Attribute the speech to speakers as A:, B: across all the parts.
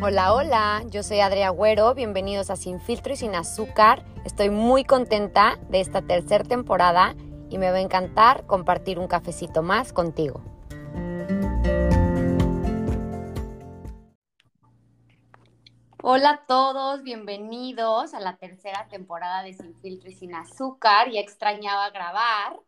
A: Hola, hola, yo soy Adria Agüero, bienvenidos a Sin Filtro y Sin Azúcar. Estoy muy contenta de esta tercera temporada y me va a encantar compartir un cafecito más contigo. Hola a todos, bienvenidos a la tercera temporada de Sin Filtro y Sin Azúcar. Ya extrañaba grabar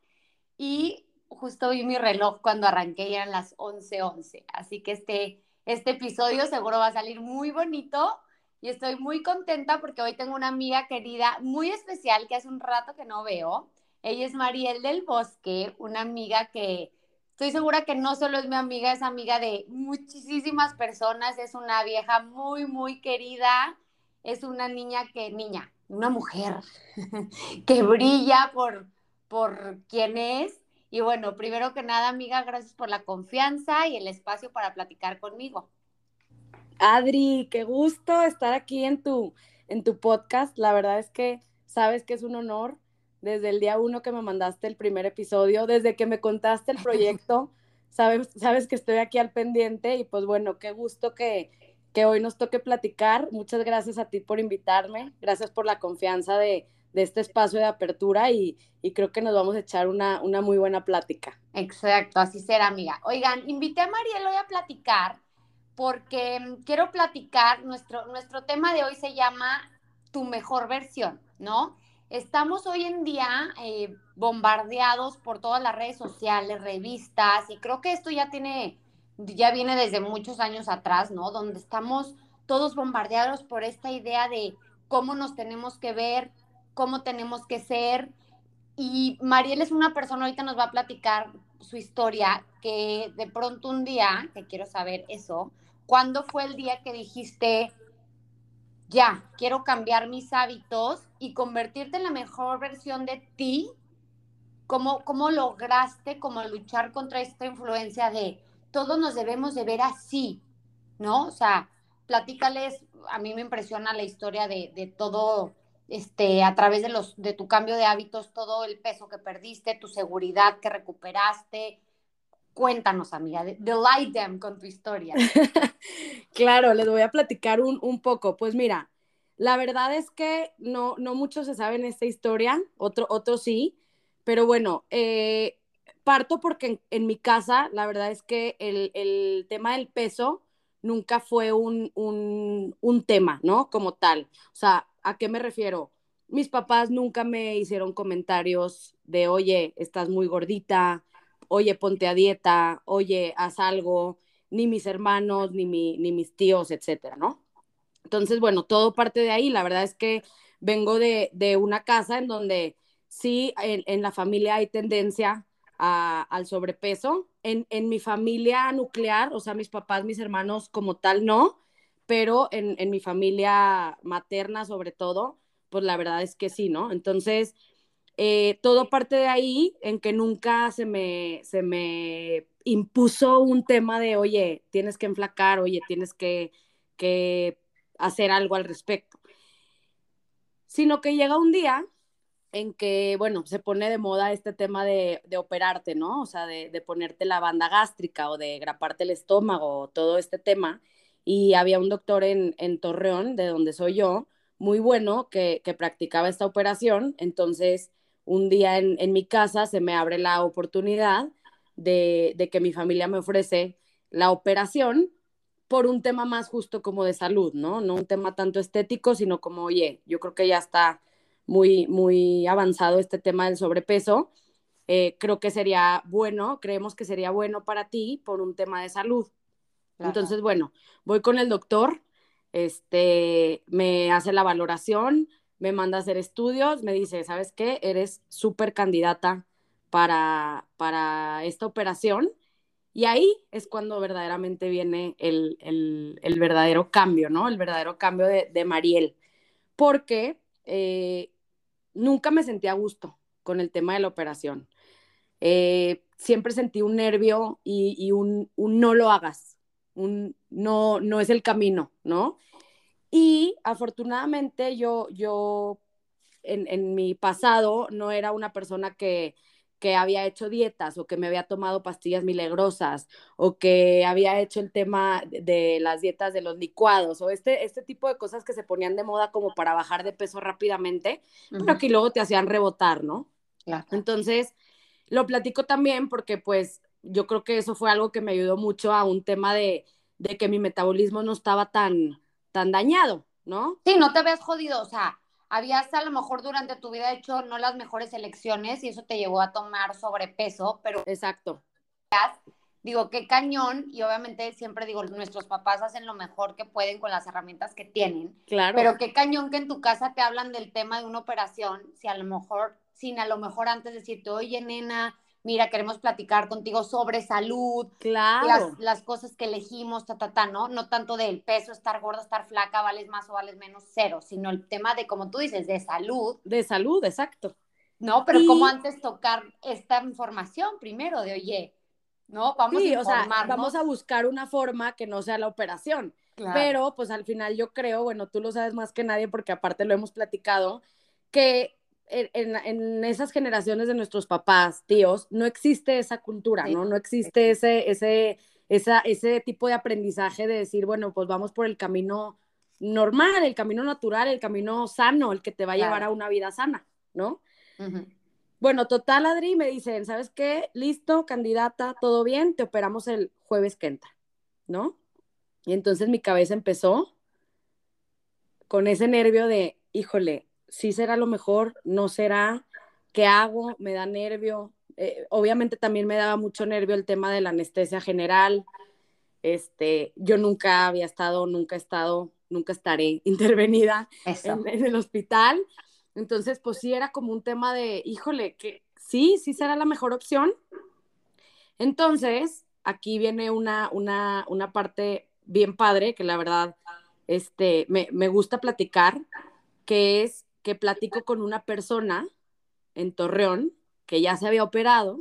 A: y justo vi mi reloj cuando arranqué y eran las 11:11. 11. Así que este este episodio seguro va a salir muy bonito y estoy muy contenta porque hoy tengo una amiga querida muy especial que hace un rato que no veo. Ella es Mariel del Bosque, una amiga que estoy segura que no solo es mi amiga, es amiga de muchísimas personas, es una vieja muy, muy querida, es una niña que, niña, una mujer que brilla por, por quien es y bueno, primero que nada, amiga, gracias por la confianza y el espacio para platicar conmigo.
B: Adri, qué gusto estar aquí en tu, en tu podcast. La verdad es que sabes que es un honor desde el día uno que me mandaste el primer episodio, desde que me contaste el proyecto, sabes, sabes que estoy aquí al pendiente y pues bueno, qué gusto que, que hoy nos toque platicar. Muchas gracias a ti por invitarme, gracias por la confianza de, de este espacio de apertura y, creo que nos vamos a echar una, una, muy buena plática.
A: Exacto, así será, amiga. Oigan, invité a Mariel hoy a platicar porque quiero platicar, nuestro, nuestro tema de hoy se llama Tu mejor versión, ¿no? Estamos hoy en día eh, bombardeados por todas las redes sociales, revistas, y creo que esto ya tiene, ya viene desde muchos años atrás, ¿no? Donde estamos todos bombardeados por esta idea de cómo nos tenemos que ver, cómo tenemos que ser. Y Mariel es una persona, ahorita nos va a platicar su historia, que de pronto un día, que quiero saber eso, ¿cuándo fue el día que dijiste, ya, quiero cambiar mis hábitos y convertirte en la mejor versión de ti? ¿Cómo, cómo lograste como luchar contra esta influencia de todos nos debemos de ver así, ¿no? O sea, platícales, a mí me impresiona la historia de, de todo este, a través de, los, de tu cambio de hábitos, todo el peso que perdiste, tu seguridad que recuperaste. Cuéntanos, amiga, delight them con tu historia.
B: claro, les voy a platicar un, un, poco. Pues mira, la verdad es que no, no muchos se saben esta historia, otro, otro sí, pero bueno, eh, parto porque en, en, mi casa, la verdad es que el, el tema del peso nunca fue un, un, un tema, ¿no? Como tal. O sea, ¿A qué me refiero? Mis papás nunca me hicieron comentarios de, oye, estás muy gordita, oye, ponte a dieta, oye, haz algo, ni mis hermanos, ni, ni mis tíos, etcétera, ¿no? Entonces, bueno, todo parte de ahí. La verdad es que vengo de, una casa en donde sí, en, la familia hay tendencia al sobrepeso. En, en, mi familia nuclear, o sea, mis papás, mis hermanos como tal, no, pero en, mi familia materna sobre todo, pues la verdad es que sí, ¿no? Entonces, eh, todo parte de ahí en que nunca se me, se me impuso un tema de, oye, tienes que enflacar, oye, tienes que, que hacer algo al respecto. Sino que llega un día en que, bueno, se pone de moda este tema de, de operarte, ¿no? O sea, de, de, ponerte la banda gástrica o de graparte el estómago, todo este tema y había un doctor en, Torreón, de donde soy yo, muy bueno, que, practicaba esta operación. Entonces, un día en, mi casa se me abre la oportunidad de, que mi familia me ofrece la operación por un tema más justo como de salud, ¿no? No un tema tanto estético, sino como, oye, yo creo que ya está muy, muy avanzado este tema del sobrepeso. Eh, creo que sería bueno, creemos que sería bueno para ti por un tema de salud. Entonces, bueno, voy con el doctor, este, me hace la valoración, me manda a hacer estudios, me dice, ¿sabes qué? Eres súper candidata para, para esta operación. Y ahí es cuando verdaderamente viene el, verdadero cambio, ¿no? El verdadero cambio de, Mariel. Porque eh, nunca me sentí a gusto con el tema de la operación. Eh, siempre sentí un nervio y, un, no lo hagas, no, no es el camino, ¿no? Y afortunadamente yo, yo en, mi pasado no era una persona que, que había hecho dietas o que me había tomado pastillas milagrosas o que había hecho el tema de las dietas de los licuados o este, este tipo de cosas que se ponían de moda como para bajar de peso rápidamente, pero que luego te hacían rebotar, ¿no? Entonces, lo platico también porque pues yo creo que eso fue algo que me ayudó mucho a un tema de, de que mi metabolismo no estaba tan, tan dañado, ¿no?
A: Sí, no te habías jodido, o sea, habías a lo mejor durante tu vida hecho no las mejores elecciones y eso te llevó a tomar sobrepeso, pero...
B: Exacto.
A: Digo, qué cañón, y obviamente siempre digo, nuestros papás hacen lo mejor que pueden con las herramientas que tienen.
B: Claro.
A: Pero qué cañón que en tu casa te hablan del tema de una operación, si a lo mejor, sin a lo mejor antes decirte, oye, nena, mira, queremos platicar contigo sobre salud,
B: claro.
A: las, cosas que elegimos, ta, ta, ta, ¿no? No tanto del peso, estar gorda, estar flaca, vales más o vales menos, cero, sino el tema de, como tú dices, de salud.
B: De salud, exacto.
A: No, pero como antes tocar esta información primero de, oye, ¿no? Vamos a informarnos.
B: vamos a buscar una forma que no sea la operación. Pero, pues al final yo creo, bueno, tú lo sabes más que nadie porque aparte lo hemos platicado, que en, esas generaciones de nuestros papás, tíos, no existe esa cultura, ¿no? No existe ese, ese, esa, ese tipo de aprendizaje de decir, bueno, pues vamos por el camino normal, el camino natural, el camino sano, el que te va a llevar a una vida sana, ¿no? Bueno, total, Adri, me dicen, ¿sabes qué? Listo, candidata, todo bien, te operamos el jueves que entra, ¿no? Y entonces mi cabeza empezó con ese nervio de, híjole, sí será lo mejor, no será, ¿qué hago? Me da nervio. Eh, obviamente también me daba mucho nervio el tema de la anestesia general. Este, yo nunca había estado, nunca he estado, nunca estaré intervenida en, el hospital. Entonces, pues sí era como un tema de, híjole, que sí, sí será la mejor opción. Entonces, aquí viene una, una, una parte bien padre que la verdad este, me, me gusta platicar, que es que platico con una persona en Torreón que ya se había operado,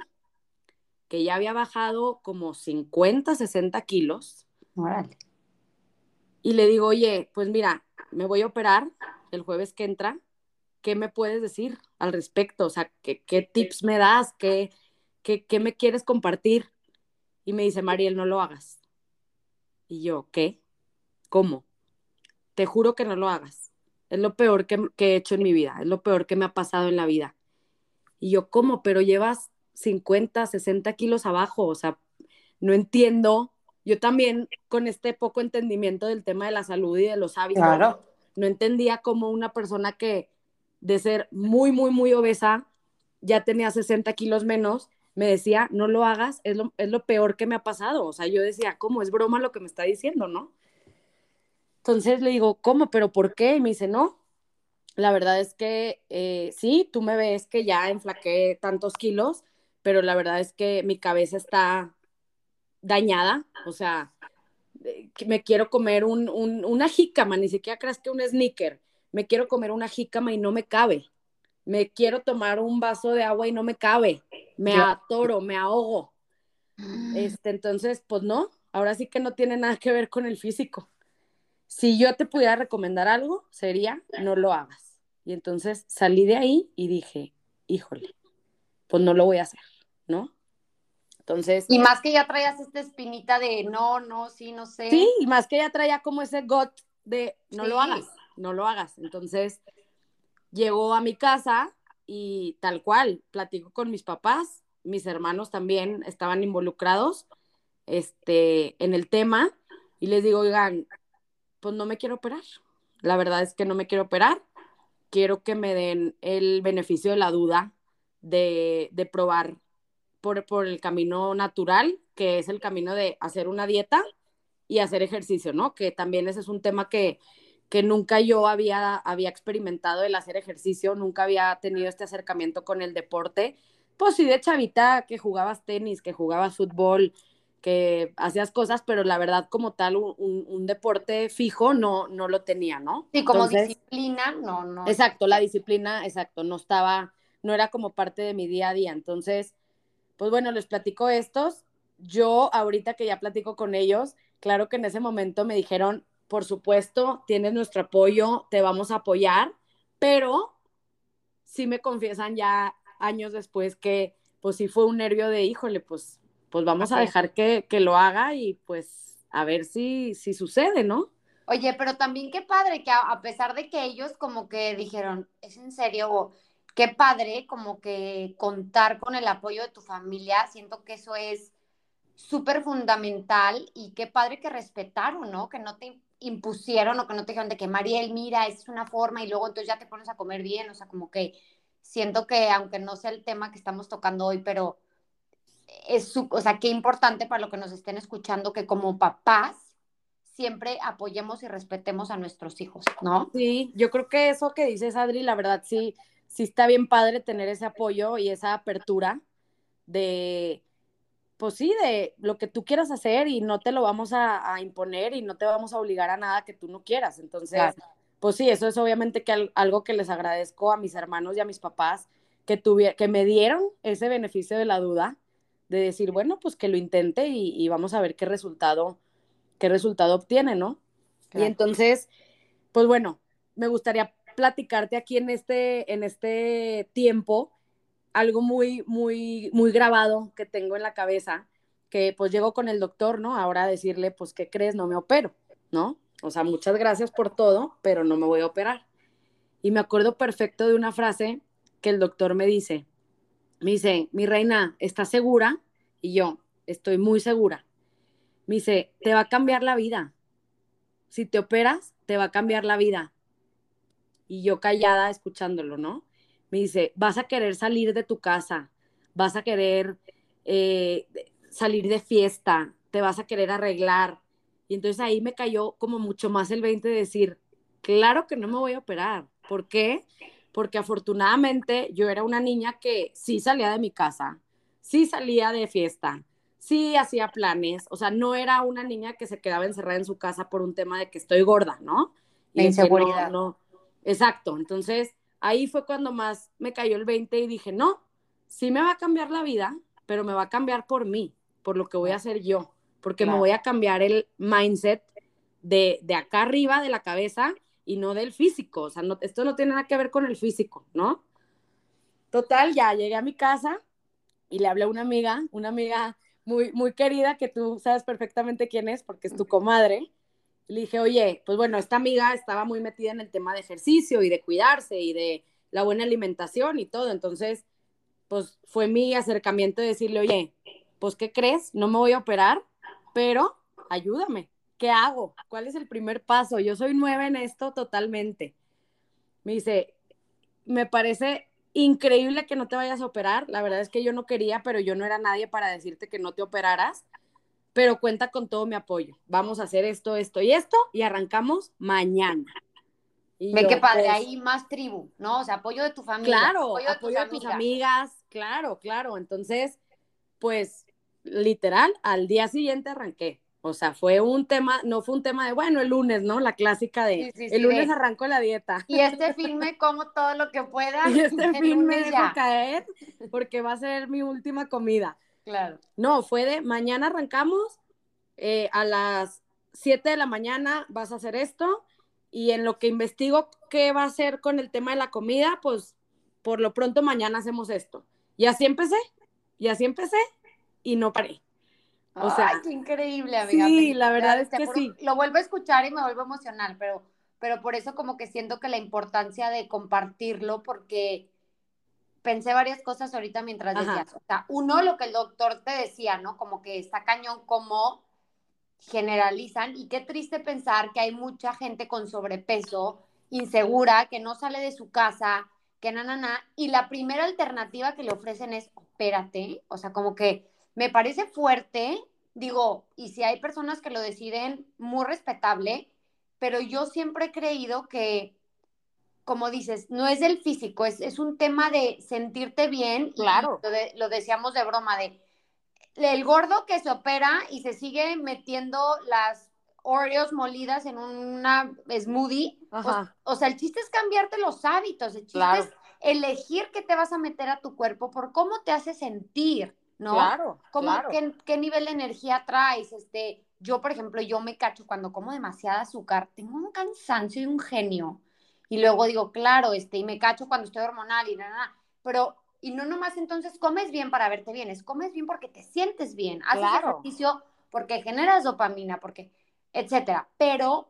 B: que ya había bajado como 50, 60 kilos. Y le digo, oye, pues mira, me voy a operar el jueves que entra. ¿Qué me puedes decir al respecto? O sea, ¿qué, qué tips me das? ¿Qué, qué, qué me quieres compartir? Y me dice, Mariel, no lo hagas. Y yo, ¿qué? ¿Cómo? Te juro que no lo hagas es lo peor que, he hecho en mi vida, es lo peor que me ha pasado en la vida. Y yo, ¿cómo? Pero llevas 50, 60 kilos abajo, o sea, no entiendo. Yo también con este poco entendimiento del tema de la salud y de los hábitos, no entendía cómo una persona que de ser muy, muy, muy obesa, ya tenía 60 kilos menos, me decía, no lo hagas, es lo, es lo peor que me ha pasado. O sea, yo decía, ¿cómo? Es broma lo que me está diciendo, ¿no? Entonces le digo, ¿cómo? ¿Pero por qué? Y me dice, no, la verdad es que eh, sí, tú me ves que ya enflaqué tantos kilos, pero la verdad es que mi cabeza está dañada, o sea, eh, me quiero comer un, una jícama, ni siquiera creas que un sneaker, me quiero comer una jícama y no me cabe, me quiero tomar un vaso de agua y no me cabe, me atoro, me ahogo. Mm. Este, entonces, pues no, ahora sí que no tiene nada que ver con el físico si yo te pudiera recomendar algo, sería no lo hagas. Y entonces salí de ahí y dije, híjole, pues no lo voy a hacer, ¿no? Entonces.
A: Y más que ya traías esta espinita de no, no, sí, no sé.
B: Sí, y más que ya traía como ese got de no lo hagas, no lo hagas. Entonces, llegó a mi casa y tal cual, platico con mis papás, mis hermanos también estaban involucrados este, en el tema y les digo, oigan, pues no me quiero operar. La verdad es que no me quiero operar. Quiero que me den el beneficio de la duda de, probar por, por, el camino natural, que es el camino de hacer una dieta y hacer ejercicio, ¿no? Que también ese es un tema que, que nunca yo había, había experimentado el hacer ejercicio, nunca había tenido este acercamiento con el deporte. Pues sí, de chavita que jugabas tenis, que jugabas fútbol, que hacías cosas, pero la verdad como tal un, deporte fijo no, no lo tenía, ¿no?
A: Sí, como disciplina, no, no.
B: Exacto, la disciplina, exacto, no estaba, no era como parte de mi día a día. Entonces, pues bueno, les platico estos. Yo ahorita que ya platico con ellos, claro que en ese momento me dijeron, por supuesto, tienes nuestro apoyo, te vamos a apoyar, pero sí me confiesan ya años después que pues sí fue un nervio de, híjole, pues, pues vamos a dejar que, que, lo haga y pues a ver si, si sucede, ¿no?
A: Oye, pero también qué padre que a, pesar de que ellos como que dijeron, es en serio, qué padre como que contar con el apoyo de tu familia, siento que eso es súper fundamental y qué padre que respetaron, ¿no? Que no te impusieron o que no te dijeron de que Mariel, mira, es una forma y luego entonces ya te pones a comer bien, o sea, como que siento que aunque no sea el tema que estamos tocando hoy, pero es, su, o sea, qué importante para lo que nos estén escuchando que como papás siempre apoyemos y respetemos a nuestros hijos, ¿no?
B: Sí, yo creo que eso que dices, Adri, la verdad sí, sí está bien padre tener ese apoyo y esa apertura de, pues sí, de lo que tú quieras hacer y no te lo vamos a, imponer y no te vamos a obligar a nada que tú no quieras. Entonces, pues sí, eso es obviamente que algo que les agradezco a mis hermanos y a mis papás que, que me dieron ese beneficio de la duda, de decir, bueno, pues que lo intente y, vamos a ver qué resultado, qué resultado obtiene, ¿no? Y entonces, pues bueno, me gustaría platicarte aquí en este, en este tiempo algo muy, muy, muy grabado que tengo en la cabeza, que pues llego con el doctor, ¿no? Ahora a decirle, pues, ¿qué crees? No me opero, ¿no? O sea, muchas gracias por todo, pero no me voy a operar. Y me acuerdo perfecto de una frase que el doctor me dice. Me dice, mi reina, ¿estás segura? Y yo, estoy muy segura. Me dice, te va a cambiar la vida. Si te operas, te va a cambiar la vida. Y yo callada escuchándolo, ¿no? me dice, vas a querer salir de tu casa, vas a querer eh, salir de fiesta, te vas a querer arreglar. Y entonces ahí me cayó como mucho más el 20 de decir, claro que no me voy a operar. ¿Por qué? Porque afortunadamente yo era una niña que sí salía de mi casa, sí salía de fiesta, sí hacía planes, o sea, no era una niña que se quedaba encerrada en su casa por un tema de que estoy gorda, ¿no?
A: Y inseguridad.
B: no. Exacto, entonces ahí fue cuando más me cayó el 20 y dije, no, sí me va a cambiar la vida, pero me va a cambiar por mí, por lo que voy a hacer yo, porque me voy a cambiar el mindset de, de, acá arriba de la cabeza y no del físico. O sea, no, esto no tiene nada que ver con el físico, ¿no? Total, ya llegué a mi casa y le hablé a una amiga, una amiga muy, muy querida que tú sabes perfectamente quién es porque es tu comadre le dije, oye, pues bueno, esta amiga estaba muy metida en el tema de ejercicio y de cuidarse y de la buena alimentación y todo. Entonces, pues fue mi acercamiento de decirle, oye, pues ¿qué crees? No me voy a operar, pero ayúdame. ¿Qué hago? ¿Cuál es el primer paso? Yo soy nueva en esto totalmente. Me dice, me parece increíble que no te vayas a operar. La verdad es que yo no quería, pero yo no era nadie para decirte que no te operaras pero cuenta con todo mi apoyo. Vamos a hacer esto, esto y esto y arrancamos mañana.
A: Ve qué padre, pues ahí más tribu, ¿no? O sea, apoyo de tu familia.
B: Claro, apoyo, de, tus, amigas. claro, claro. Entonces, pues, literal, al día siguiente arranqué. O sea, fue un tema, no fue un tema de, bueno, el lunes, ¿no? La clásica de, el lunes arranco la dieta.
A: Y este filme como todo lo que pueda.
B: Y este filme dejo caer porque va a ser mi última comida.
A: Claro.
B: No, fue de mañana arrancamos, eh, a las 7 de la mañana vas a hacer esto y en lo que investigo qué va a hacer con el tema de la comida, pues por lo pronto mañana hacemos esto. Y así empecé, y así empecé y no paré.
A: O sea, Ay, qué increíble, amiga.
B: Sí, la verdad es que sí.
A: Lo vuelvo a escuchar y me vuelvo emocional, pero, pero por eso como que siento que la importancia de compartirlo, porque pensé varias cosas ahorita mientras decías. O sea, uno, lo que el doctor te decía, ¿no? Como que está cañón como generalizan y qué triste pensar que hay mucha gente con sobrepeso, insegura, que no sale de su casa, que na, na, na, y la primera alternativa que le ofrecen es, espérate, o sea, como que me parece fuerte, digo, y si hay personas que lo deciden, muy respetable, pero yo siempre he creído que como dices, no es del físico, es, un tema de sentirte bien.
B: Claro.
A: lo, decíamos de broma, de el gordo que se opera y se sigue metiendo las Oreos molidas en una smoothie. O, sea, el chiste es cambiarte los hábitos, el chiste es elegir qué te vas a meter a tu cuerpo por cómo te hace sentir, ¿no?
B: Claro.
A: Qué, qué, nivel de energía traes? Este, yo, por ejemplo, yo me cacho cuando como demasiada azúcar, tengo un cansancio y un genio y luego digo, claro, este, y me cacho cuando estoy hormonal y nada, nada. Pero y no nomás entonces comes bien para verte bien, es comes bien porque te sientes bien, haces ejercicio porque generas dopamina, porque, etcétera. Pero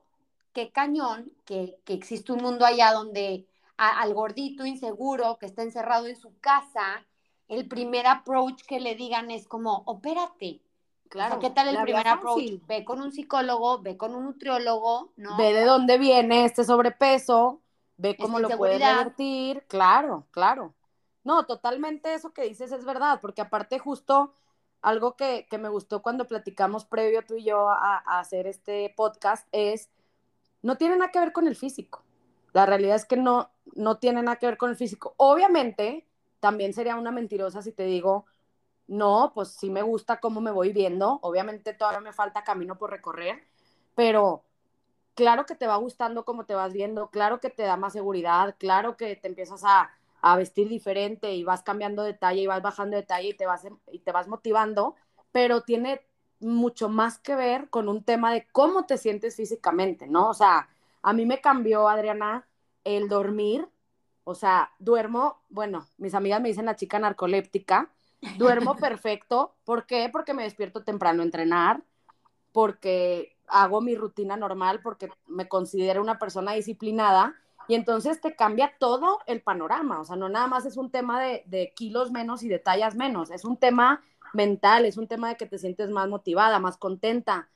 A: qué cañón que, que existe un mundo allá donde al gordito inseguro que está encerrado en su casa, el primer approach que le digan es como, opérate. Claro. ¿Qué tal el primer approach? Ve con un psicólogo, ve con un nutriólogo, ¿no?
B: Ve de dónde viene este sobrepeso, ve cómo lo puedes revertir. Claro, claro. No, totalmente eso que dices es verdad, porque aparte justo algo que, me gustó cuando platicamos previo tú y yo a, a hacer este podcast es, no tiene nada que ver con el físico. La realidad es que no, no tiene nada que ver con el físico. Obviamente, también sería una mentirosa si te digo, no, pues sí me gusta cómo me voy viendo. Obviamente todavía me falta camino por recorrer, pero claro que te va gustando cómo te vas viendo, claro que te da más seguridad, claro que te empiezas a, vestir diferente y vas cambiando detalle y vas bajando detalle y te vas, y te vas motivando, pero tiene mucho más que ver con un tema de cómo te sientes físicamente, ¿no? O sea, a mí me cambió, Adriana, el dormir. O sea, duermo, bueno, mis amigas me dicen la chica narcoléptica, duermo perfecto. ¿Por qué? Porque me despierto temprano a entrenar, porque hago mi rutina normal, porque me considero una persona disciplinada y entonces te cambia todo el panorama. O sea, no nada más es un tema de, de kilos menos y de tallas menos, es un tema mental, es un tema de que te sientes más motivada, más contenta.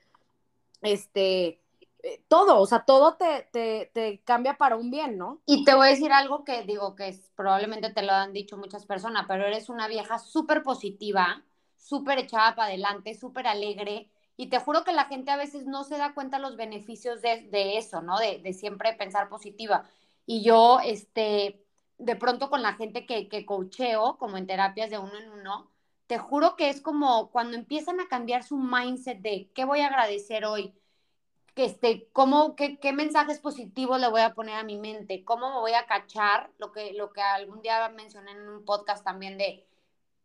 B: Este, eh, todo, o sea, todo te, te, cambia para un bien, ¿no?
A: Y te voy a decir algo que digo que es, probablemente te lo han dicho muchas personas, pero eres una vieja súper positiva, súper echada para adelante, súper alegre, y te juro que la gente a veces no se da cuenta los beneficios de, de eso, ¿no? De, de, siempre pensar positiva. Y yo, este, de pronto con la gente que, que coacheo, como en terapias de uno en uno, te juro que es como cuando empiezan a cambiar su mindset de qué voy a agradecer hoy, que este, cómo, qué, qué, mensajes positivos le voy a poner a mi mente, cómo me voy a cachar, lo que, lo que algún día mencioné en un podcast también de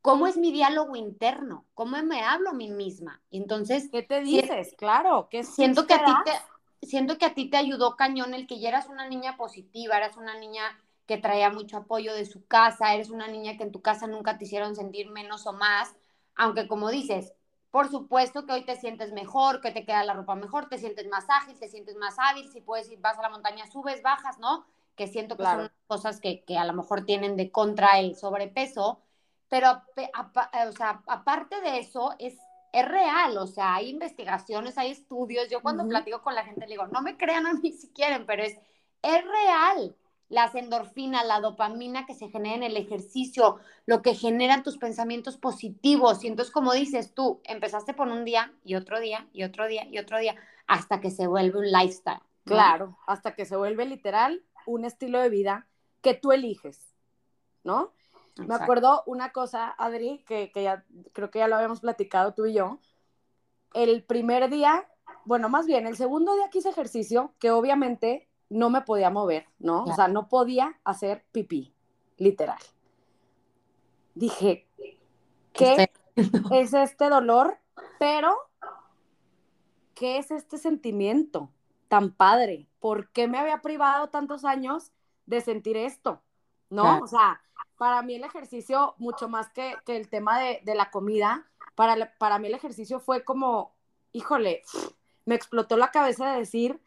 A: cómo es mi diálogo interno, cómo me hablo a mí misma. entonces,
B: ¿qué te dices? claro,
A: que siento que a ti te, siento que a ti te ayudó cañón el que ya eras una niña positiva, eras una niña que traía mucho apoyo de su casa, eres una niña que en tu casa nunca te hicieron sentir menos o más, aunque como dices, por supuesto que hoy te sientes mejor, que te queda la ropa mejor, te sientes más ágil, te sientes más hábil, si puedes ir, vas a la montaña, subes, bajas, ¿no? Que siento que son cosas que, que, a lo mejor tienen de contra el sobrepeso, pero o sea, aparte de eso, es, es real, o sea, hay investigaciones, hay estudios, yo cuando platico con la gente le digo, no me crean a mí si quieren, pero es, es real, las endorfinas, la dopamina que se genera en el ejercicio, lo que generan tus pensamientos positivos. Y entonces, como dices tú, empezaste por un día y otro día y otro día y otro día, hasta que se vuelve un lifestyle.
B: Claro, hasta que se vuelve literal un estilo de vida que tú eliges, ¿no? Me acuerdo una cosa, Adri, que, que ya creo que ya lo habíamos platicado tú y yo. El primer día, bueno, más bien, el segundo día que hice ejercicio, que obviamente no me podía mover, ¿no? O sea, no podía hacer pipí, literal. Dije, ¿qué es este dolor? Pero, ¿qué es este sentimiento tan padre? ¿Por qué me había privado tantos años de sentir esto? ¿No? O sea, para mí el ejercicio, mucho más que, el tema de, la comida, para, para mí el ejercicio fue como, híjole, me explotó la cabeza de decir,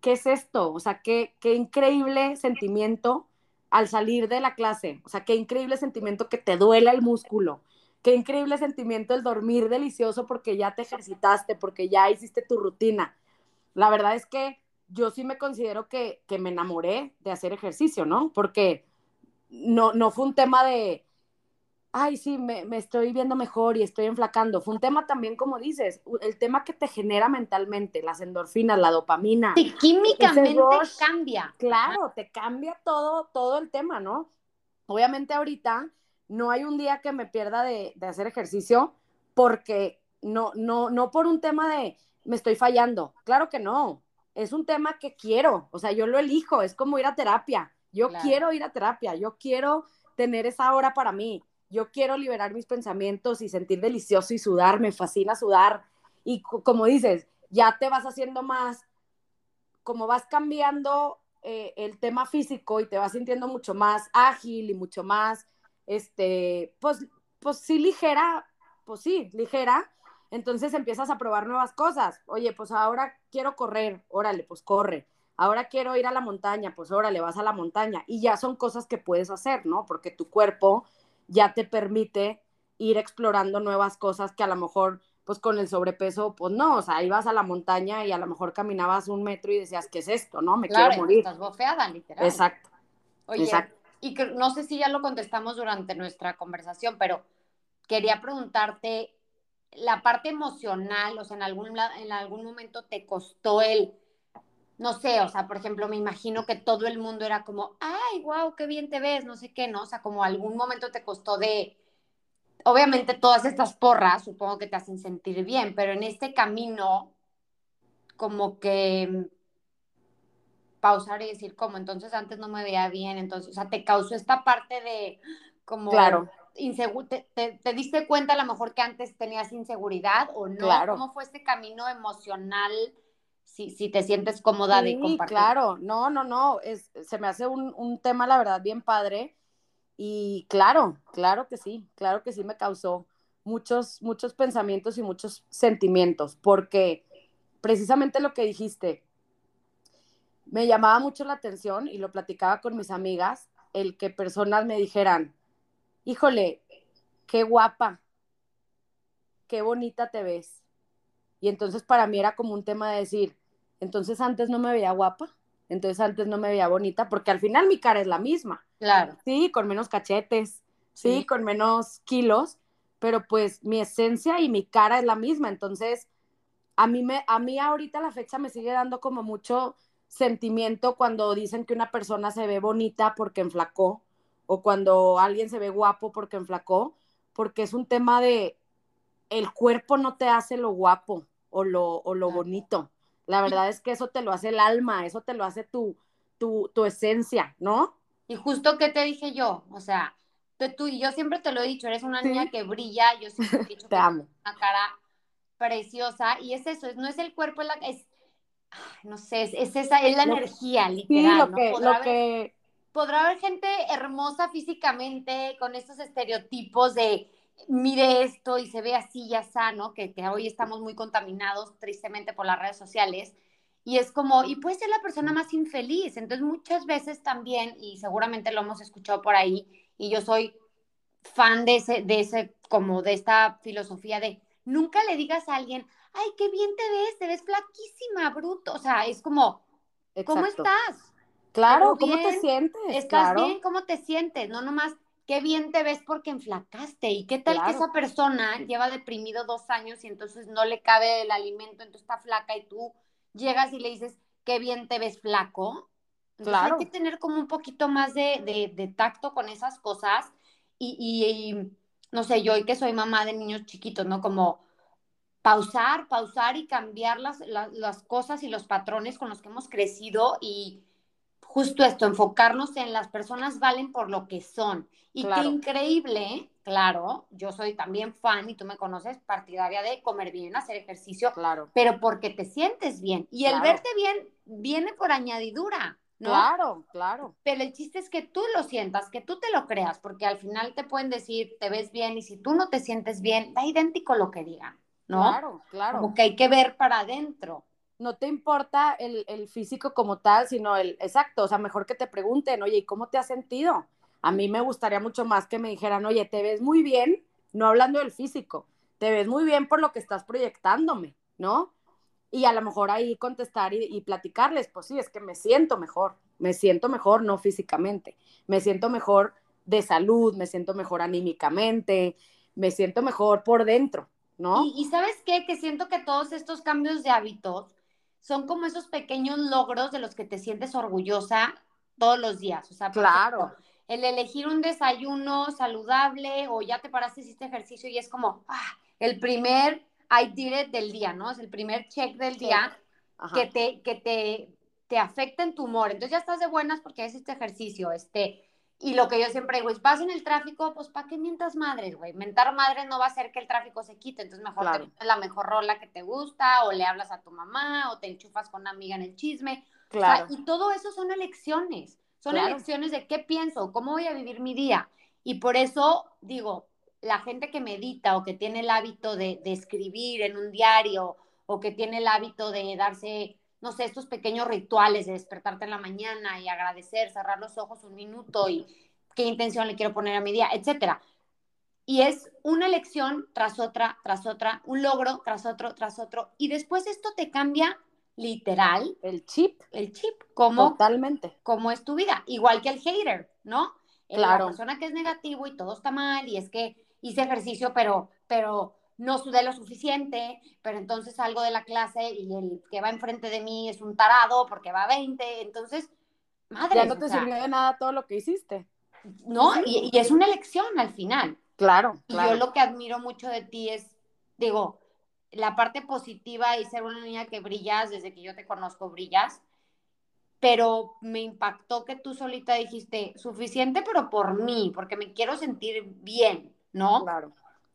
B: ¿qué es esto? O sea, qué, qué increíble sentimiento al salir de la clase. O sea, qué increíble sentimiento que te duela el músculo. Qué increíble sentimiento el dormir delicioso porque ya te ejercitaste, porque ya hiciste tu rutina. La verdad es que yo sí me considero que, que me enamoré de hacer ejercicio, ¿no? Porque no, no fue un tema de, ay, sí, me, estoy viendo mejor y estoy enflacando. Fue un tema también, como dices, el tema que te genera mentalmente, las endorfinas, la dopamina.
A: Sí, químicamente cambia.
B: Claro, te cambia todo, todo el tema, ¿no? Obviamente ahorita no hay un día que me pierda de, de hacer ejercicio porque no, no, no por un tema de me estoy fallando. Claro que no. Es un tema que quiero, o sea, yo lo elijo, es como ir a terapia. Yo quiero ir a terapia, yo quiero tener esa hora para mí yo quiero liberar mis pensamientos y sentir delicioso y sudar, me fascina sudar. Y como dices, ya te vas haciendo más, como vas cambiando eh, el tema físico y te vas sintiendo mucho más ágil y mucho más este, pues, pues sí ligera, pues sí, ligera, entonces empiezas a probar nuevas cosas. Oye, pues ahora quiero correr, órale, pues corre. Ahora quiero ir a la montaña, pues órale, vas a la montaña. Y ya son cosas que puedes hacer, ¿no? Porque tu cuerpo ya te permite ir explorando nuevas cosas que a lo mejor, pues con el sobrepeso, pues no, o sea, ibas a la montaña y a lo mejor caminabas un metro y decías, ¿qué es esto? ¿No? Me quiero morir.
A: Estás bofeada, literal.
B: Exacto.
A: Oye, y que, no sé si ya lo contestamos durante nuestra conversación, pero quería preguntarte, la parte emocional, o sea, en algún, en algún momento te costó el, no sé, o sea, por ejemplo, me imagino que todo el mundo era como, ay, wow, qué bien te ves, no sé qué, ¿no? O sea, como algún momento te costó de, obviamente todas estas porras supongo que te hacen sentir bien, pero en este camino, como que pausar y decir, como, entonces antes no me veía bien, entonces, o sea, te causó esta parte de, como,
B: claro
A: te, te, diste cuenta a lo mejor que antes tenías inseguridad o no? ¿Cómo fue este camino emocional? Si, si te sientes cómoda de compartir.
B: Claro, no, no, no, es, se me hace un, un tema, la verdad, bien padre. Y claro, claro que sí, claro que sí me causó muchos, muchos pensamientos y muchos sentimientos, porque precisamente lo que dijiste, me llamaba mucho la atención y lo platicaba con mis amigas, el que personas me dijeran, híjole, qué guapa, qué bonita te ves. Y entonces para mí era como un tema de decir, entonces antes no me veía guapa, entonces antes no me veía bonita, porque al final mi cara es la misma.
A: Claro.
B: Sí, con menos cachetes, sí, con menos kilos, pero pues mi esencia y mi cara es la misma. Entonces, a mí, me, a mí ahorita la fecha me sigue dando como mucho sentimiento cuando dicen que una persona se ve bonita porque enflacó o cuando alguien se ve guapo porque enflacó, porque es un tema de el cuerpo no te hace lo guapo o lo, o lo bonito. La verdad es que eso te lo hace el alma, eso te lo hace tu, tu, tu esencia, ¿no?
A: Y justo que te dije yo, o sea, tú, y yo siempre te lo he dicho, eres una niña que brilla, yo siempre he dicho
B: te amo.
A: una cara preciosa, y es eso, no es el cuerpo, es, no sé, es, esa, es la energía, literal.
B: Sí, lo que, lo que
A: podrá haber gente hermosa físicamente con estos estereotipos de mire esto y se ve así ya sano, que, que hoy estamos muy contaminados tristemente por las redes sociales. Y es como, y puede ser la persona más infeliz. Entonces muchas veces también, y seguramente lo hemos escuchado por ahí, y yo soy fan de ese, de ese, como de esta filosofía de nunca le digas a alguien, ay, qué bien te ves, te ves flaquísima, bruto. O sea, es como, ¿cómo estás?
B: Claro, ¿cómo te sientes?
A: ¿Estás bien? ¿Cómo te sientes? No nomás, qué bien te ves porque enflacaste. ¿Y qué tal que esa persona lleva deprimido dos años y entonces no le cabe el alimento, entonces está flaca y tú llegas y le dices, qué bien te ves flaco? claro. Hay que tener como un poquito más de, tacto con esas cosas y, no sé, yo hoy que soy mamá de niños chiquitos, ¿no? Como pausar, pausar y cambiar las, las cosas y los patrones con los que hemos crecido y justo esto, enfocarnos en las personas valen por lo que son. Y qué increíble, claro, yo soy también fan y tú me conoces, partidaria de comer bien, hacer ejercicio,
B: claro.
A: pero porque te sientes bien. Y el verte bien viene por añadidura. ¿no?
B: Claro, claro.
A: Pero el chiste es que tú lo sientas, que tú te lo creas, porque al final te pueden decir, te ves bien, y si tú no te sientes bien, da idéntico lo que digan, ¿no?
B: Claro, claro.
A: Como que hay que ver para adentro
B: no te importa el, físico como tal, sino el exacto, o sea, mejor que te pregunten, oye, ¿y cómo te has sentido? A mí me gustaría mucho más que me dijeran, oye, te ves muy bien, no hablando del físico, te ves muy bien por lo que estás proyectándome, ¿no? Y a lo mejor ahí contestar y, y platicarles, pues sí, es que me siento mejor, me siento mejor no físicamente, me siento mejor de salud, me siento mejor anímicamente, me siento mejor por dentro, ¿no?
A: Y, y, sabes qué, que siento que todos estos cambios de hábitos son como esos pequeños logros de los que te sientes orgullosa todos los días. O sea,
B: claro.
A: el elegir un desayuno saludable o ya te paraste, hiciste ejercicio y es como ah, el primer I did it del día, ¿no? Es el primer check del día que te, que te, te afecta en tu humor. Entonces ya estás de buenas porque hiciste ejercicio. Este, y lo que yo siempre digo es, vas en el tráfico, pues ¿para qué mientas madres, güey? Mentar madre no va a hacer que el tráfico se quite, entonces mejor te pones la mejor rola que te gusta, o le hablas a tu mamá, o te enchufas con una amiga en el chisme. Claro. y todo eso son elecciones, son elecciones de qué pienso, cómo voy a vivir mi día. Y por eso digo, la gente que medita o que tiene el hábito de, de escribir en un diario o que tiene el hábito de darse, no sé, estos pequeños rituales de despertarte en la mañana y agradecer, cerrar los ojos un minuto y qué intención le quiero poner a mi día, etcétera. Y es una elección tras otra, tras otra, un logro tras otro, tras otro. Y después esto te cambia literal.
B: El chip.
A: El chip, como,
B: Totalmente.
A: como es tu vida. Igual que el hater, ¿no?
B: Claro.
A: La persona que es negativo y todo está mal y es que hice ejercicio, pero, pero no sudé lo suficiente, pero entonces salgo de la clase y el que va enfrente de mí es un tarado porque va a 20, entonces, madre.
B: Ya no te sirvió de nada todo lo que hiciste.
A: No, y, y, es una elección al final.
B: Claro,
A: y yo lo que admiro mucho de ti es, digo, la parte positiva y ser una niña que brillas, desde que yo te conozco, brillas, pero me impactó que tú solita dijiste, suficiente, pero por mí, porque me quiero sentir bien, ¿no?
B: Claro.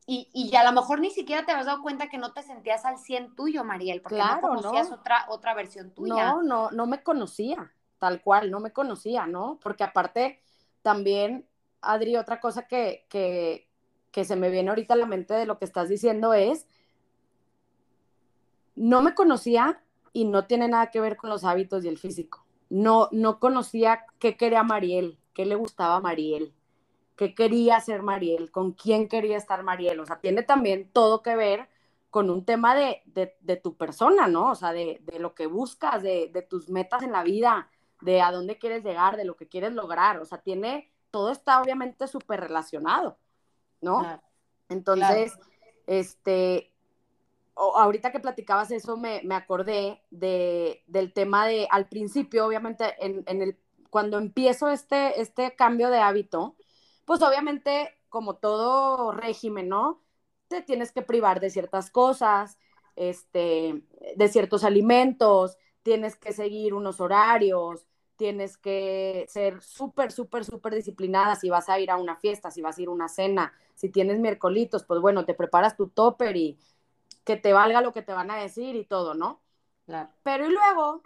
A: Y, y a lo mejor ni siquiera te habías dado cuenta que no te sentías al 100 tuyo, Mariel, porque
B: claro,
A: no conocías
B: no.
A: Otra, otra versión tuya.
B: No, no, no me conocía, tal cual, no me conocía, ¿no? Porque aparte, también, Adri, otra cosa que, que, que se me viene ahorita a la mente de lo que estás diciendo es, no me conocía y no tiene nada que ver con los hábitos y el físico. No, no conocía qué quería Mariel, qué le gustaba a Mariel, qué quería hacer Mariel, con quién quería estar Mariel. O sea, tiene también todo que ver con un tema de, de, de tu persona, ¿no? O sea, de, de lo que buscas, de, tus metas en la vida, de a dónde quieres llegar, de lo que quieres lograr. O sea, tiene, todo está obviamente súper relacionado, ¿no?
A: Claro.
B: Entonces,
A: Claro.
B: este, ahorita que platicabas eso, me, me acordé de, del tema de, al principio, obviamente, en, en el, cuando empiezo este, este cambio de hábito, pues obviamente, como todo régimen, ¿no? Te tienes que privar de ciertas cosas, este, de ciertos alimentos, tienes que seguir unos horarios, tienes que ser súper, súper, súper disciplinada si vas a ir a una fiesta, si vas a ir a una cena, si tienes miércolitos, pues bueno, te preparas tu topper y que te valga lo que te van a decir y todo, ¿no?
A: Claro.
B: Pero y luego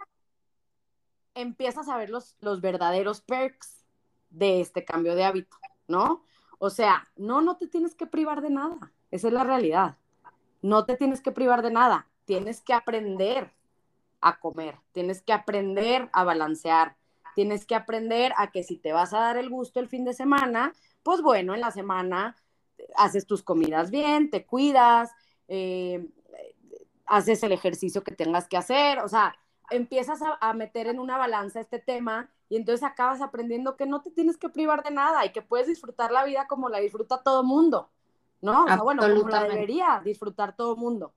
B: empiezas a ver los, los verdaderos perks de este cambio de hábito, ¿no? O sea, no, no te tienes que privar de nada, esa es la realidad. No te tienes que privar de nada, tienes que aprender a comer, tienes que aprender a balancear, tienes que aprender a que si te vas a dar el gusto el fin de semana, pues bueno, en la semana haces tus comidas bien, te cuidas, eh, haces el ejercicio que tengas que hacer, o sea, empiezas a, a, meter en una balanza este tema y entonces acabas aprendiendo que no te tienes que privar de nada y que puedes disfrutar la vida como la disfruta todo mundo, ¿no? O sea, bueno, como la debería disfrutar todo mundo.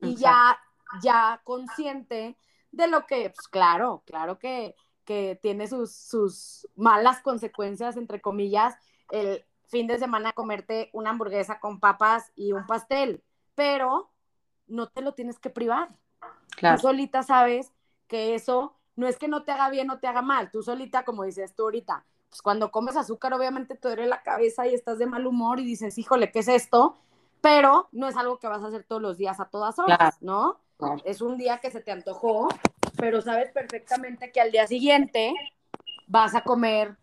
B: Y Exacto. ya, ya consciente de lo que, pues claro, claro que, que tiene sus, sus malas consecuencias, entre comillas, el fin de semana comerte una hamburguesa con papas y un pastel, pero no te lo tienes que privar. Claro. Tú solita sabes que eso no es que no te haga bien o te haga mal, tú solita, como dices tú ahorita, pues cuando comes azúcar obviamente te duele la cabeza y estás de mal humor y dices, híjole, ¿qué es esto? Pero no es algo que vas a hacer todos los días a todas horas, claro. ¿no? Claro. Es un día que se te antojó, pero sabes perfectamente que al día siguiente vas a comer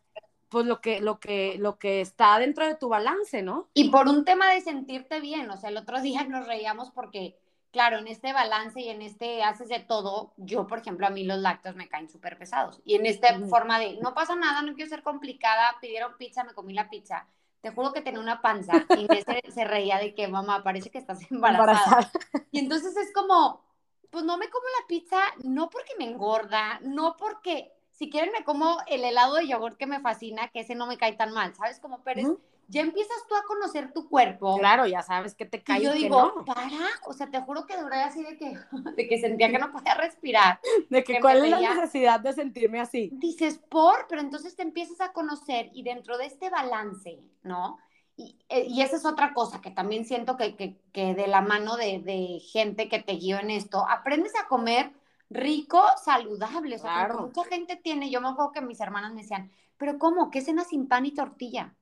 B: pues lo que, lo que, lo que está dentro de tu balance, ¿no?
A: Y por un tema de sentirte bien, o sea, el otro día nos reíamos porque, claro, en este balance y en este haces de todo, yo, por ejemplo, a mí los lácteos me caen súper pesados. Y en esta mm. forma de, no pasa nada, no quiero ser complicada, pidieron pizza, me comí la pizza. Te juro que tenía una panza y se, se, reía de que, mamá, parece que estás embarazada. embarazada. Y entonces es como, pues no me como la pizza, no porque me engorda, no porque si quieren me como el helado de yogur que me fascina, que ese no me cae tan mal, ¿sabes? Como, pero. Ya empiezas tú a conocer tu cuerpo.
B: Claro, ya sabes que te cae.
A: Y yo digo, no. para, o sea, te juro que duré así de que, de que sentía que no podía respirar.
B: De que, que cuál es la necesidad de sentirme así.
A: Dices, por, pero entonces te empiezas a conocer y dentro de este balance, ¿no? Y, eh, y esa es otra cosa que también siento que, que, que de la mano de, de gente que te guió en esto, aprendes a comer rico, saludable. O sea,
B: claro.
A: mucha gente tiene, yo me acuerdo que mis hermanas me decían, pero ¿cómo? ¿Qué cena sin pan y tortilla?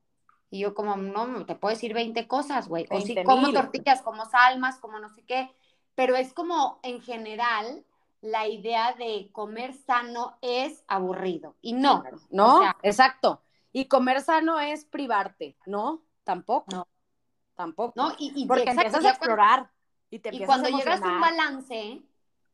A: Y yo como, no, te puedo decir 20 cosas, güey. O sí, como tortillas, como salmas, como no sé qué. Pero es como, en general, la idea de comer sano es aburrido. Y no.
B: No, o sea, exacto. Y comer sano es privarte, ¿no? Tampoco. No. Tampoco.
A: No, y,
B: Porque empiezas a explorar. y, te
A: y cuando llegas a un balance,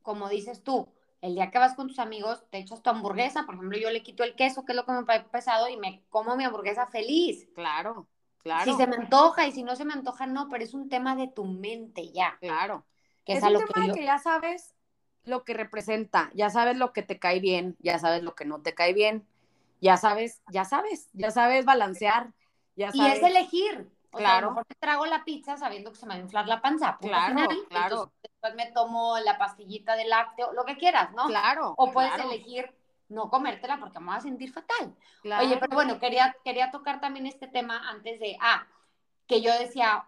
A: como dices tú, el día que vas con tus amigos, te echas tu hamburguesa, por ejemplo, yo le quito el queso, que es lo que me parece pesado, y me como mi hamburguesa feliz.
B: Claro, claro.
A: Si se me antoja y si no se me antoja, no, pero es un tema de tu mente ya.
B: Claro. Que es, un tema que, ya sabes lo que representa, ya sabes lo que te cae bien, ya sabes lo que no te cae bien, ya sabes, ya sabes, ya sabes balancear, ya
A: sabes. Y es elegir, claro. a lo mejor te trago la pizza sabiendo que se me va a inflar la panza.
B: Claro, claro.
A: después me tomo la pastillita de lácteo, lo que quieras, ¿no?
B: Claro.
A: O puedes elegir no comértela porque me voy a sentir fatal. Oye, pero bueno, quería, quería tocar también este tema antes de, ah, que yo decía,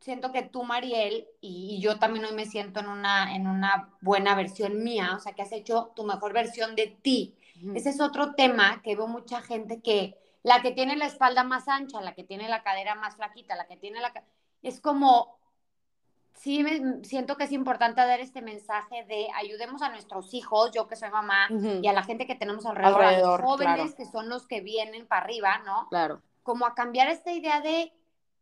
A: siento que tú, Mariel, y, yo también hoy me siento en una, en una buena versión mía, o sea, que has hecho tu mejor versión de ti. Ese es otro tema que veo mucha gente que la que tiene la espalda más ancha, la que tiene la cadera más flaquita, la que tiene la... Es como, sí me siento que es importante dar este mensaje de ayudemos a nuestros hijos, yo que soy mamá, y a la gente que tenemos alrededor, a los jóvenes que son los que vienen para arriba, ¿no?
B: Claro.
A: Como a cambiar esta idea de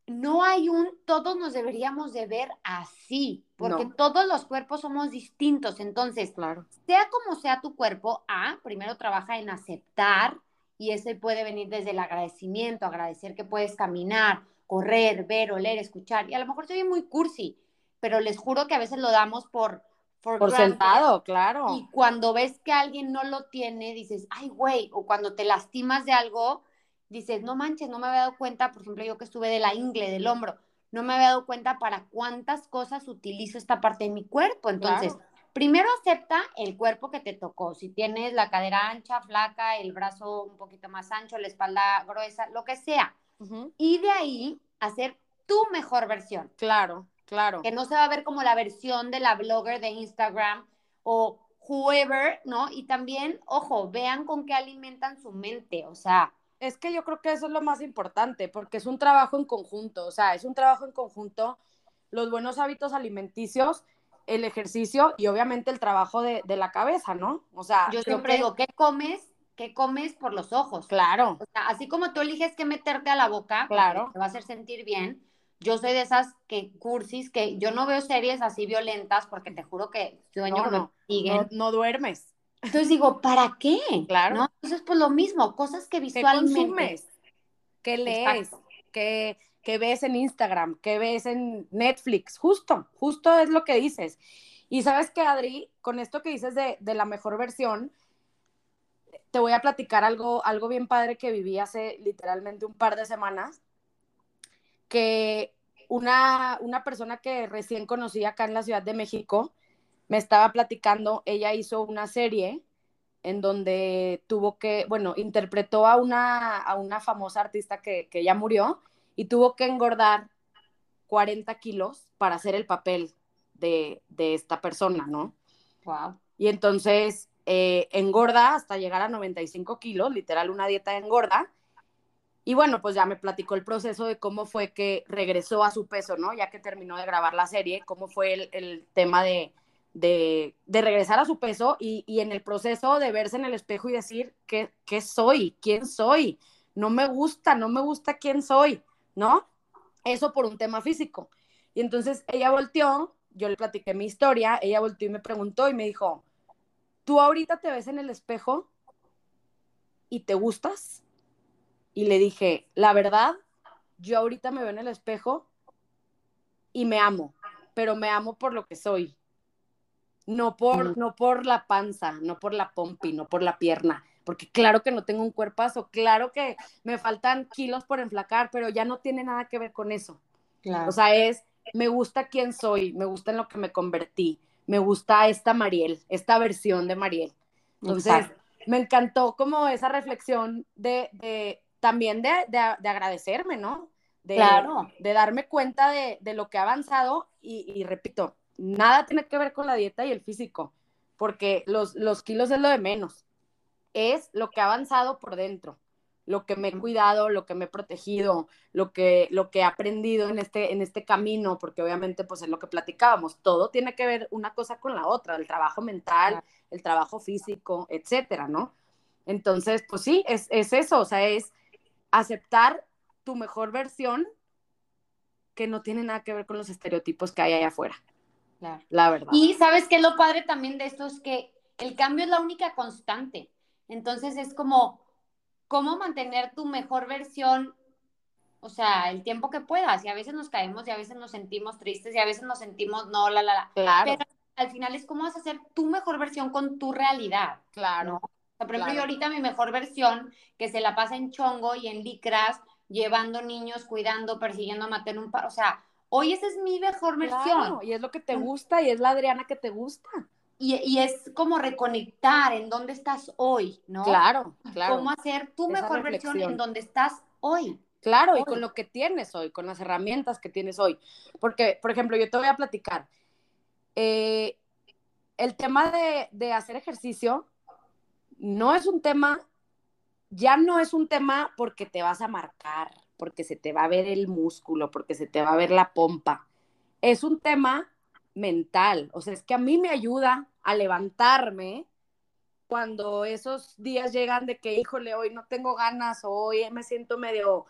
A: no hay un, todos nos deberíamos de ver así, porque todos los cuerpos somos distintos, entonces,
B: claro.
A: sea como sea tu cuerpo, A, primero trabaja en aceptar, y ese puede venir desde el agradecimiento, agradecer que puedes caminar, correr, ver, oler, escuchar. Y a lo mejor soy muy cursi, pero les juro que a veces lo damos por
B: por sentado, claro.
A: Y cuando ves que alguien no lo tiene, dices, ay, güey, o cuando te lastimas de algo, dices, no manches, no me había dado cuenta, por ejemplo, yo que estuve de la ingle, del hombro, no me había dado cuenta para cuántas cosas utilizo esta parte de mi cuerpo. Entonces, primero acepta el cuerpo que te tocó. Si tienes la cadera ancha, flaca, el brazo un poquito más ancho, la espalda gruesa, lo que sea. Y de ahí hacer tu mejor versión.
B: Claro, claro.
A: Que no se va a ver como la versión de la blogger de Instagram o whoever, ¿no? Y también, ojo, vean con qué alimentan su mente. O sea,
B: es que yo creo que eso es lo más importante, porque es un trabajo en conjunto, o sea, es un trabajo en conjunto, los buenos hábitos alimenticios el ejercicio y obviamente el trabajo de, la cabeza, ¿no? O sea,
A: yo siempre digo, ¿qué comes? ¿Qué comes por los ojos?
B: Claro.
A: O sea, así como tú eliges qué meterte a la boca,
B: claro.
A: te va a hacer sentir bien. Yo soy de esas que cursis que yo no veo series así violentas porque te juro que sueño
B: no, no, no, duermes.
A: Entonces digo, ¿para qué?
B: Claro. ¿No?
A: Entonces, pues lo mismo, cosas que visualmente.
B: ¿Qué consumes? ¿Qué lees? ¿Qué, que ves en Instagram, que ves en Netflix, justo, justo es lo que dices. Y sabes que, Adri, con esto que dices de, la mejor versión, te voy a platicar algo, algo bien padre que viví hace literalmente un par de semanas, que una, una persona que recién conocí acá en la Ciudad de México me estaba platicando, ella hizo una serie en donde tuvo que, bueno, interpretó a una, a una famosa artista que, que ya murió y tuvo que engordar 40 kilos para hacer el papel de, esta persona, ¿no?
A: Wow.
B: Y entonces eh, engorda hasta llegar a 95 kilos, literal una dieta de engorda. Y bueno, pues ya me platicó el proceso de cómo fue que regresó a su peso, ¿no? Ya que terminó de grabar la serie, cómo fue el, tema de, de, regresar a su peso y, en el proceso de verse en el espejo y decir, ¿qué, ¿qué soy? ¿Quién soy? No me gusta, no me gusta quién soy. ¿No? Eso por un tema físico. Y entonces ella volteó, yo le platiqué mi historia, ella volteó y me preguntó y me dijo, ¿tú ahorita te ves en el espejo y te gustas? Y le dije, la verdad, yo ahorita me veo en el espejo y me amo, pero me amo por lo que soy. No por, no por la panza, no por la pompi, no por la pierna porque claro que no tengo un cuerpazo, claro que me faltan kilos por enflacar, pero ya no tiene nada que ver con eso. O sea, es, me gusta quién soy, me gusta en lo que me convertí, me gusta esta Mariel, esta versión de Mariel. Entonces, me encantó como esa reflexión de, también de, agradecerme, ¿no? De,
A: claro.
B: de darme cuenta de, lo que ha avanzado y, repito, nada tiene que ver con la dieta y el físico, porque los, los kilos es lo de menos es lo que ha avanzado por dentro, lo que me he cuidado, lo que me he protegido, lo que, lo que he aprendido en este, en este camino, porque obviamente pues es lo que platicábamos, todo tiene que ver una cosa con la otra, el trabajo mental, el trabajo físico, etcétera, ¿no? Entonces, pues sí, es, es eso, o sea, es aceptar tu mejor versión que no tiene nada que ver con los estereotipos que hay allá afuera.
A: Claro.
B: La verdad.
A: Y sabes qué es lo padre también de esto es que el cambio es la única constante. Entonces es como, ¿cómo mantener tu mejor versión? O sea, el tiempo que puedas. Y a veces nos caemos y a veces nos sentimos tristes y a veces nos sentimos no, la, la, la.
B: Claro,
A: Pero al final es cómo vas a hacer tu mejor versión con tu realidad.
B: claro.
A: ¿no? O sea, por ejemplo,
B: Claro.
A: yo ahorita mi mejor versión, que se la pasa en chongo y en licras, llevando niños, cuidando, persiguiendo a matar un par. O sea, hoy esa es mi mejor versión.
B: Claro, y es lo que te gusta y es la Adriana que te gusta.
A: Y, y es como reconectar en dónde estás hoy, ¿no?
B: Claro, claro.
A: Cómo hacer tu
B: Esa
A: mejor versión
B: reflexión.
A: en donde estás hoy.
B: Claro, y
A: Hoy.
B: con lo que tienes hoy, con las herramientas que tienes hoy. Porque, por ejemplo, yo te voy a platicar. eh, el tema de, de hacer ejercicio no es un tema, ya no es un tema porque te vas a marcar, porque se te va a ver el músculo, porque se te va a ver la pompa. Es un tema mental. O sea, es que a mí me ayuda a levantarme cuando esos días llegan de que, híjole, hoy no tengo ganas, o hoy me siento medio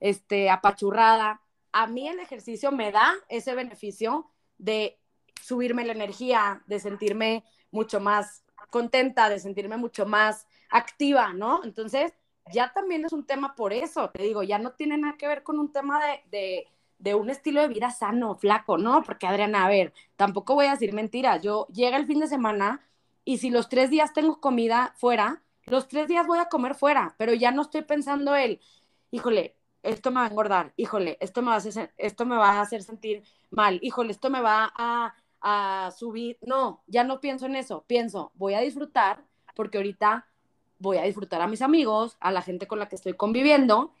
B: este, apachurrada. A mí el ejercicio me da ese beneficio de subirme la energía, de sentirme mucho más contenta, de sentirme mucho más activa, ¿no? Entonces, ya también es un tema por eso, te digo, ya no tiene nada que ver con un tema de, de, de un estilo de vida sano, flaco, ¿no? Porque Adriana, a ver, tampoco voy a decir mentiras, yo llega el fin de semana y si los tres días tengo comida fuera, los tres días voy a comer fuera, pero ya no estoy pensando el, híjole, esto me va a engordar, híjole, esto me va a hacer, esto me va a hacer sentir mal, híjole, esto me va a, a subir. No, ya no pienso en eso, pienso, voy a disfrutar porque ahorita voy a disfrutar a mis amigos, a la gente con la que estoy conviviendo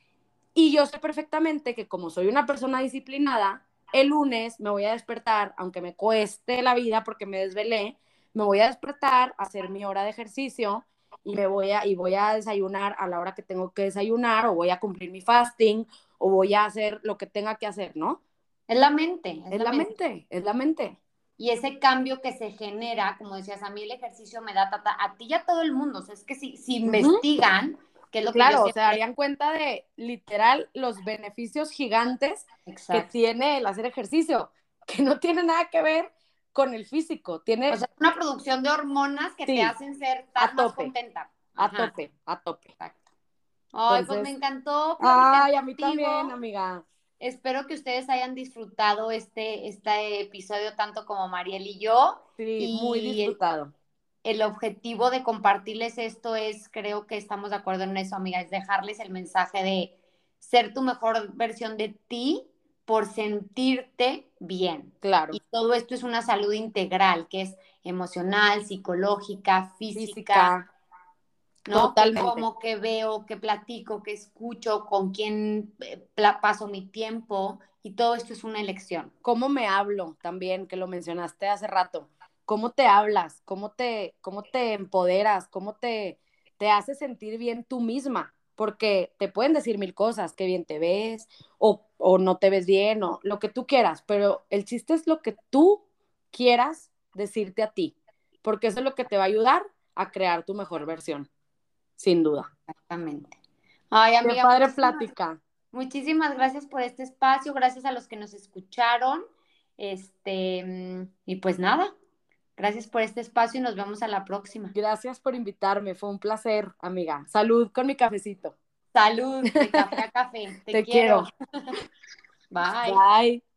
B: y yo sé perfectamente que como soy una persona disciplinada, el lunes me voy a despertar, aunque me cueste la vida porque me desvelé, me voy a despertar, a hacer mi hora de ejercicio y me voy a y voy a desayunar a la hora que tengo que desayunar o voy a cumplir mi fasting o voy a hacer lo que tenga que hacer, ¿no?
A: Es la mente.
B: Es la mente, es la mente.
A: Y ese cambio que se genera, como decías, a mí el ejercicio me da tata, a ti y a todo el mundo. O sea, es que si, si investigan, que es lo que
B: Claro,
A: yo
B: o se
A: siempre-
B: darían cuenta de literal los beneficios gigantes que tiene el hacer ejercicio, que no tiene nada que ver con el físico, tiene
A: O sea, una producción de hormonas que
B: Sí,
A: te hacen ser
B: a
A: tan más
B: tope.
A: contenta.
B: a tope, a tope.
A: Exacto. Ay, pues me encantó.
B: Ay, a mí también, amiga.
A: Espero que ustedes hayan disfrutado este, este episodio tanto como Mariel y yo.
B: Sí, muy
A: Y
B: disfrutado.
A: El objetivo de compartirles esto es, creo que estamos de acuerdo en eso, amiga, es dejarles el mensaje de ser tu mejor versión de ti por sentirte bien.
B: Claro.
A: Y todo esto es una salud integral, que es emocional, psicológica, física,
B: Física.
A: ¿no?
B: Totalmente.
A: Como que veo, que platico, que escucho, con quién eh, paso mi tiempo, y todo esto es una elección.
B: ¿Cómo me hablo también, que lo mencionaste hace rato? ¿Cómo te hablas? ¿Cómo te, cómo te empoderas? ¿Cómo te, te hace sentir bien tú misma? Porque te pueden decir mil cosas, que bien te ves, o, o no te ves bien, o lo que tú quieras, pero el chiste es lo que tú quieras decirte a ti, porque eso es lo que te va a ayudar a crear tu mejor versión, sin duda.
A: Exactamente. Ay,
B: Qué
A: amiga,
B: padre
A: muchísimas-
B: plática.
A: Muchísimas gracias por este espacio, gracias a los que nos escucharon. Este, y pues nada, gracias por este espacio y nos vemos a la próxima.
B: Gracias por invitarme, fue un placer, amiga. Salud con mi cafecito.
A: Salud, de café a café. Te,
B: Te
A: quiero.
B: quiero.
A: Bye.
B: Bye.